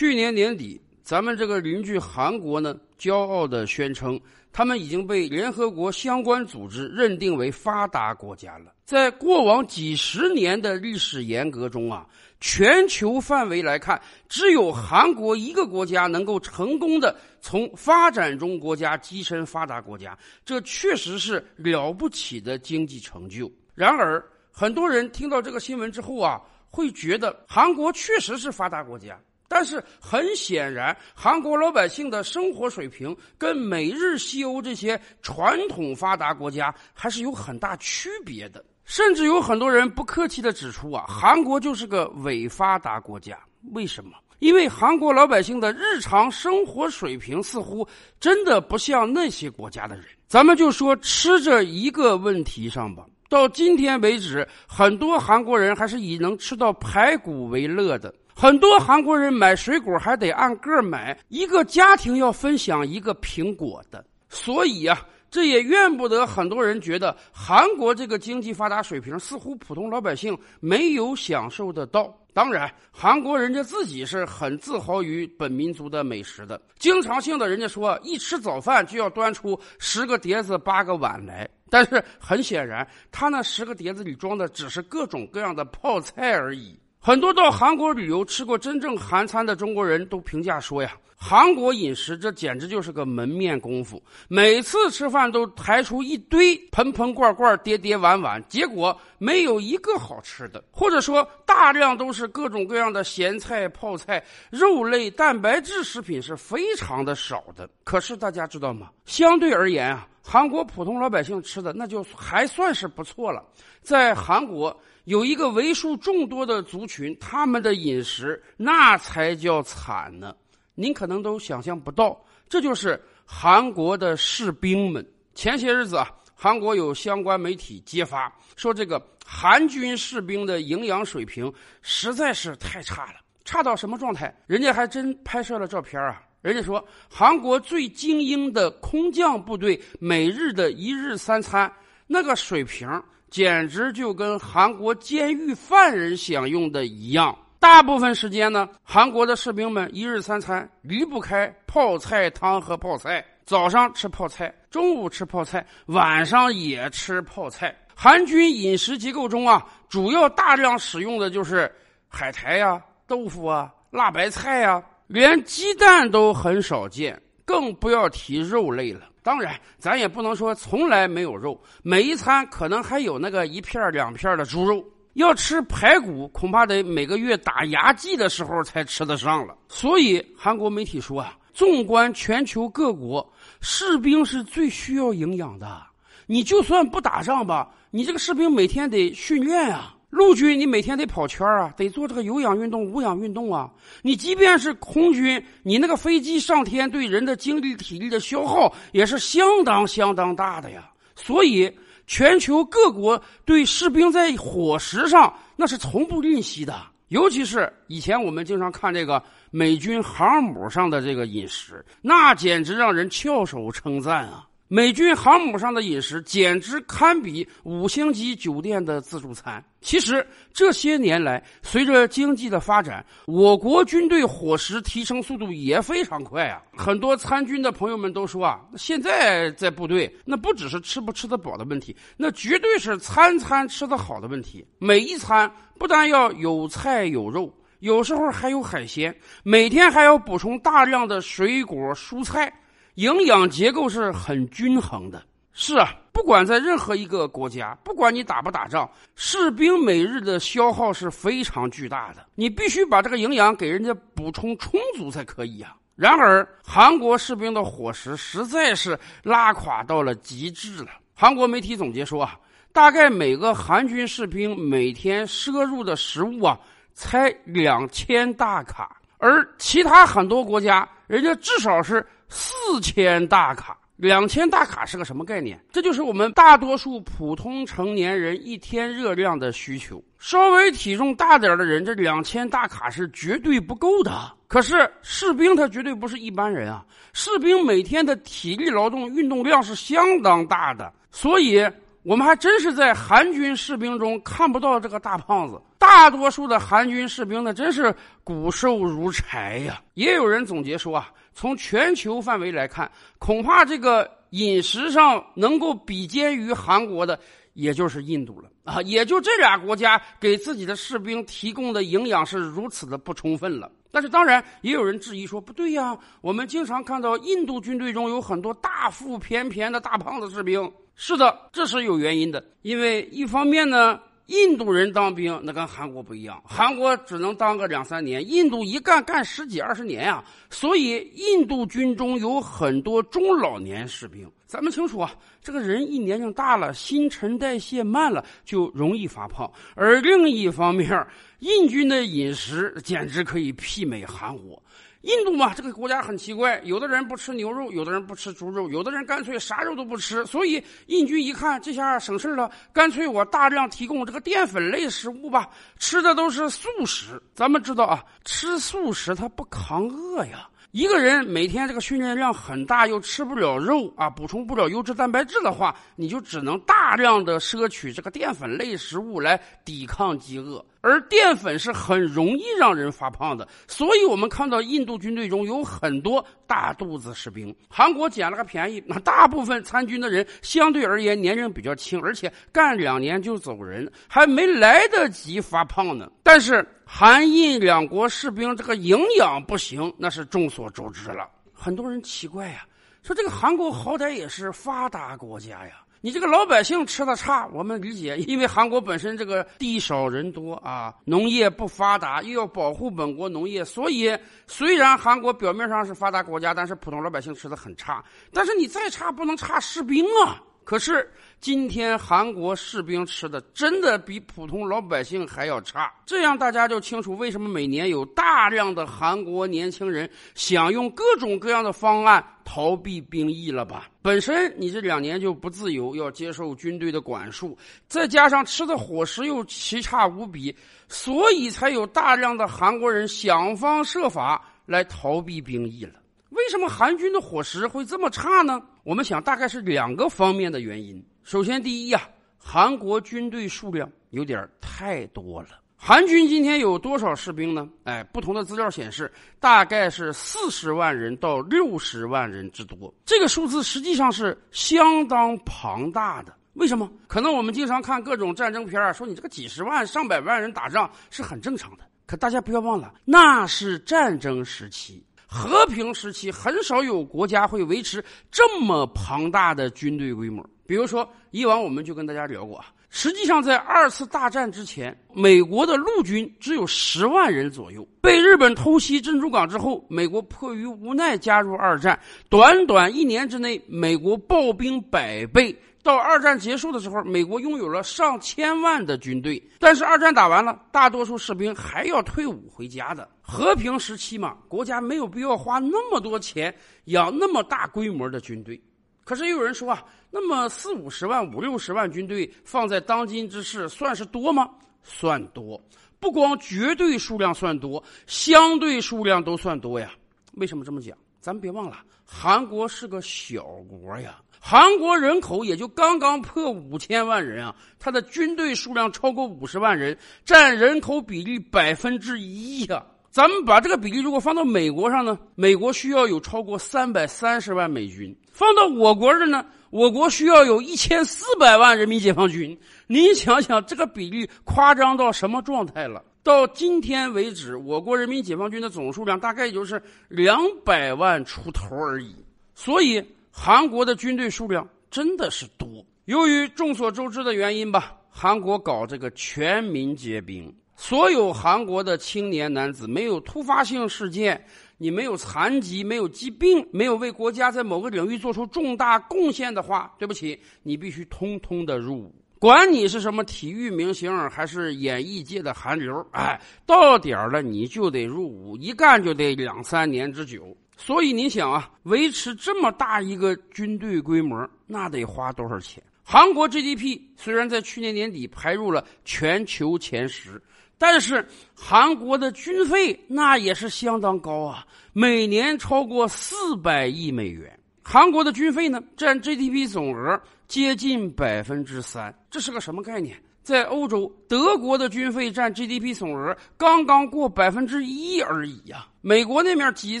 去年年底，咱们这个邻居韩国呢，骄傲地宣称，他们已经被联合国相关组织认定为发达国家了。在过往几十年的历史沿革中啊，全球范围来看，只有韩国一个国家能够成功的从发展中国家跻身发达国家，这确实是了不起的经济成就。然而，很多人听到这个新闻之后啊，会觉得韩国确实是发达国家。但是很显然，韩国老百姓的生活水平跟美日西欧这些传统发达国家还是有很大区别的。甚至有很多人不客气的指出啊，韩国就是个伪发达国家。为什么？因为韩国老百姓的日常生活水平似乎真的不像那些国家的人。咱们就说吃这一个问题上吧，到今天为止，很多韩国人还是以能吃到排骨为乐的。很多韩国人买水果还得按个买，一个家庭要分享一个苹果的，所以啊，这也怨不得很多人觉得韩国这个经济发达水平似乎普通老百姓没有享受得到。当然，韩国人家自己是很自豪于本民族的美食的，经常性的人家说一吃早饭就要端出十个碟子八个碗来，但是很显然，他那十个碟子里装的只是各种各样的泡菜而已。很多到韩国旅游吃过真正韩餐的中国人都评价说呀，韩国饮食这简直就是个门面功夫，每次吃饭都抬出一堆盆盆罐罐、碟碟碗碗，结果没有一个好吃的，或者说大量都是各种各样的咸菜、泡菜、肉类、蛋白质食品是非常的少的。可是大家知道吗？相对而言啊，韩国普通老百姓吃的那就还算是不错了，在韩国。有一个为数众多的族群，他们的饮食那才叫惨呢。您可能都想象不到，这就是韩国的士兵们。前些日子啊，韩国有相关媒体揭发说，这个韩军士兵的营养水平实在是太差了，差到什么状态？人家还真拍摄了照片啊。人家说，韩国最精英的空降部队每日的一日三餐那个水平。简直就跟韩国监狱犯人享用的一样。大部分时间呢，韩国的士兵们一日三餐离不开泡菜汤和泡菜。早上吃泡菜，中午吃泡菜，晚上也吃泡菜。韩军饮食结构中啊，主要大量使用的就是海苔呀、豆腐啊、辣白菜呀，连鸡蛋都很少见，更不要提肉类了。当然，咱也不能说从来没有肉，每一餐可能还有那个一片两片的猪肉。要吃排骨，恐怕得每个月打牙祭的时候才吃得上了。所以，韩国媒体说啊，纵观全球各国，士兵是最需要营养的。你就算不打仗吧，你这个士兵每天得训练啊。陆军，你每天得跑圈啊，得做这个有氧运动、无氧运动啊。你即便是空军，你那个飞机上天对人的精力、体力的消耗也是相当相当大的呀。所以，全球各国对士兵在伙食上那是从不吝惜的。尤其是以前我们经常看这个美军航母上的这个饮食，那简直让人翘首称赞啊。美军航母上的饮食简直堪比五星级酒店的自助餐。其实这些年来，随着经济的发展，我国军队伙食提升速度也非常快啊！很多参军的朋友们都说啊，现在在部队，那不只是吃不吃得饱的问题，那绝对是餐餐吃得好的问题。每一餐不但要有菜有肉，有时候还有海鲜，每天还要补充大量的水果蔬菜。营养结构是很均衡的。是啊，不管在任何一个国家，不管你打不打仗，士兵每日的消耗是非常巨大的。你必须把这个营养给人家补充充足才可以啊。然而，韩国士兵的伙食实在是拉垮到了极致了。韩国媒体总结说啊，大概每个韩军士兵每天摄入的食物啊，才两千大卡，而其他很多国家，人家至少是。四千大卡，两千大卡是个什么概念？这就是我们大多数普通成年人一天热量的需求。稍微体重大点的人，这两千大卡是绝对不够的。可是士兵他绝对不是一般人啊！士兵每天的体力劳动运动量是相当大的，所以我们还真是在韩军士兵中看不到这个大胖子。大多数的韩军士兵呢，真是骨瘦如柴呀。也有人总结说啊，从全球范围来看，恐怕这个饮食上能够比肩于韩国的。也就是印度了啊，也就这俩国家给自己的士兵提供的营养是如此的不充分了。但是当然也有人质疑说，不对呀，我们经常看到印度军队中有很多大腹便便的大胖子士兵。是的，这是有原因的，因为一方面呢。印度人当兵那跟韩国不一样，韩国只能当个两三年，印度一干干十几二十年呀。所以印度军中有很多中老年士兵。咱们清楚啊，这个人一年龄大了，新陈代谢慢了，就容易发胖。而另一方面，印军的饮食简直可以媲美韩国。印度嘛，这个国家很奇怪，有的人不吃牛肉，有的人不吃猪肉，有的人干脆啥肉都不吃。所以印军一看这下省事了，干脆我大量提供这个淀粉类食物吧，吃的都是素食。咱们知道啊，吃素食它不抗饿呀。一个人每天这个训练量很大，又吃不了肉啊，补充不了优质蛋白质的话，你就只能大量的摄取这个淀粉类食物来抵抗饥饿。而淀粉是很容易让人发胖的，所以我们看到印度军队中有很多大肚子士兵。韩国捡了个便宜，那大部分参军的人相对而言年龄比较轻，而且干两年就走人，还没来得及发胖呢。但是。韩印两国士兵这个营养不行，那是众所周知了。很多人奇怪呀，说这个韩国好歹也是发达国家呀，你这个老百姓吃的差，我们理解，因为韩国本身这个地少人多啊，农业不发达，又要保护本国农业，所以虽然韩国表面上是发达国家，但是普通老百姓吃的很差。但是你再差，不能差士兵啊。可是今天韩国士兵吃的真的比普通老百姓还要差，这样大家就清楚为什么每年有大量的韩国年轻人想用各种各样的方案逃避兵役了吧？本身你这两年就不自由，要接受军队的管束，再加上吃的伙食又奇差无比，所以才有大量的韩国人想方设法来逃避兵役了。为什么韩军的伙食会这么差呢？我们想大概是两个方面的原因。首先，第一呀，韩国军队数量有点太多了。韩军今天有多少士兵呢？哎，不同的资料显示，大概是四十万人到六十万人之多。这个数字实际上是相当庞大的。为什么？可能我们经常看各种战争片儿，说你这个几十万、上百万人打仗是很正常的。可大家不要忘了，那是战争时期。和平时期很少有国家会维持这么庞大的军队规模。比如说，以往我们就跟大家聊过啊，实际上在二次大战之前，美国的陆军只有十万人左右。被日本偷袭珍珠港之后，美国迫于无奈加入二战，短短一年之内，美国暴兵百倍。到二战结束的时候，美国拥有了上千万的军队，但是二战打完了，大多数士兵还要退伍回家的。和平时期嘛，国家没有必要花那么多钱养那么大规模的军队。可是又有人说啊，那么四五十万、五六十万军队放在当今之世，算是多吗？算多，不光绝对数量算多，相对数量都算多呀。为什么这么讲？咱别忘了，韩国是个小国呀。韩国人口也就刚刚破五千万人啊，他的军队数量超过五十万人，占人口比例百分之一呀。咱们把这个比例如果放到美国上呢，美国需要有超过三百三十万美军；放到我国这呢，我国需要有一千四百万人民解放军。您想想，这个比例夸张到什么状态了？到今天为止，我国人民解放军的总数量大概也就是两百万出头而已。所以。韩国的军队数量真的是多。由于众所周知的原因吧，韩国搞这个全民皆兵，所有韩国的青年男子没有突发性事件，你没有残疾，没有疾病，没有为国家在某个领域做出重大贡献的话，对不起，你必须通通的入伍。管你是什么体育明星还是演艺界的韩流，哎，到点了你就得入伍，一干就得两三年之久。所以你想啊，维持这么大一个军队规模，那得花多少钱？韩国 GDP 虽然在去年年底排入了全球前十，但是韩国的军费那也是相当高啊，每年超过四百亿美元。韩国的军费呢，占 GDP 总额接近百分之三。这是个什么概念？在欧洲，德国的军费占 GDP 总额刚刚过百分之一而已呀。美国那面几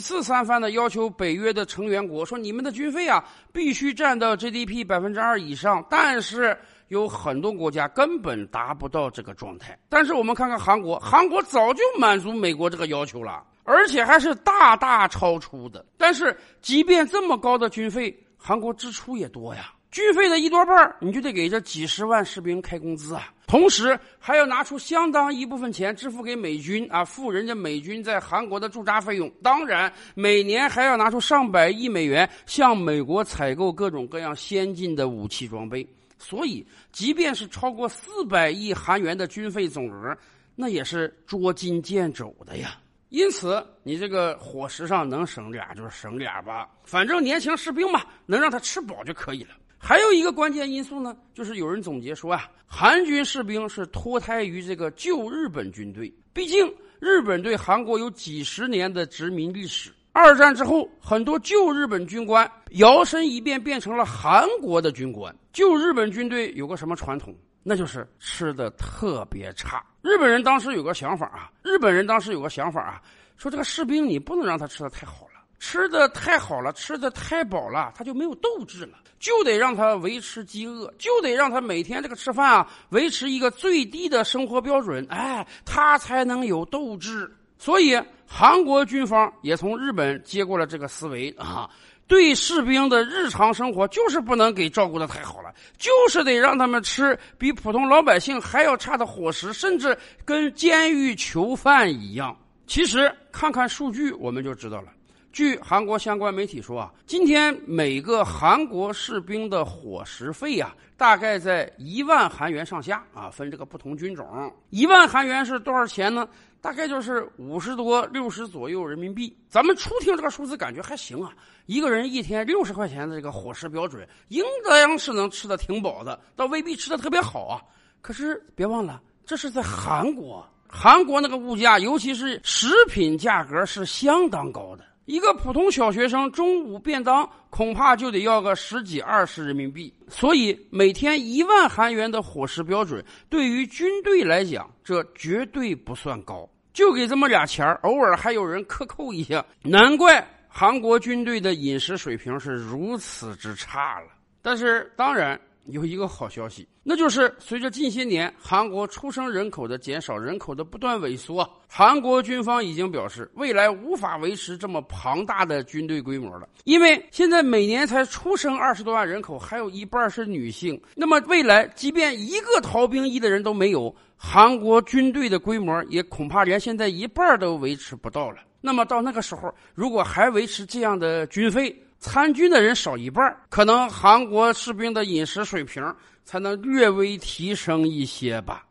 次三番的要求北约的成员国说，你们的军费啊必须占到 GDP 百分之二以上，但是有很多国家根本达不到这个状态。但是我们看看韩国，韩国早就满足美国这个要求了，而且还是大大超出的。但是即便这么高的军费，韩国支出也多呀。军费的一多半你就得给这几十万士兵开工资啊，同时还要拿出相当一部分钱支付给美军啊，付人家美军在韩国的驻扎费用。当然，每年还要拿出上百亿美元向美国采购各种各样先进的武器装备。所以，即便是超过四百亿韩元的军费总额，那也是捉襟见肘的呀。因此，你这个伙食上能省点就是省点吧，反正年轻士兵嘛，能让他吃饱就可以了。还有一个关键因素呢，就是有人总结说啊，韩军士兵是脱胎于这个旧日本军队。毕竟日本对韩国有几十年的殖民历史。二战之后，很多旧日本军官摇身一变变成了韩国的军官。旧日本军队有个什么传统？那就是吃的特别差。日本人当时有个想法啊，日本人当时有个想法啊，说这个士兵你不能让他吃的太好。吃的太好了，吃的太饱了，他就没有斗志了，就得让他维持饥饿，就得让他每天这个吃饭啊，维持一个最低的生活标准，哎，他才能有斗志。所以韩国军方也从日本接过了这个思维啊，对士兵的日常生活就是不能给照顾的太好了，就是得让他们吃比普通老百姓还要差的伙食，甚至跟监狱囚犯一样。其实看看数据，我们就知道了。据韩国相关媒体说啊，今天每个韩国士兵的伙食费呀，大概在一万韩元上下啊，分这个不同军种。一万韩元是多少钱呢？大概就是五十多、六十左右人民币。咱们初听这个数字，感觉还行啊，一个人一天六十块钱的这个伙食标准，应当是能吃的挺饱的，倒未必吃的特别好啊。可是别忘了，这是在韩国，韩国那个物价，尤其是食品价格是相当高的。一个普通小学生中午便当恐怕就得要个十几二十人民币，所以每天一万韩元的伙食标准对于军队来讲，这绝对不算高。就给这么俩钱偶尔还有人克扣一下，难怪韩国军队的饮食水平是如此之差了。但是当然。有一个好消息，那就是随着近些年韩国出生人口的减少，人口的不断萎缩，韩国军方已经表示，未来无法维持这么庞大的军队规模了。因为现在每年才出生二十多万人口，还有一半是女性。那么未来，即便一个逃兵役的人都没有，韩国军队的规模也恐怕连现在一半都维持不到了。那么到那个时候，如果还维持这样的军费，参军的人少一半，可能韩国士兵的饮食水平才能略微提升一些吧。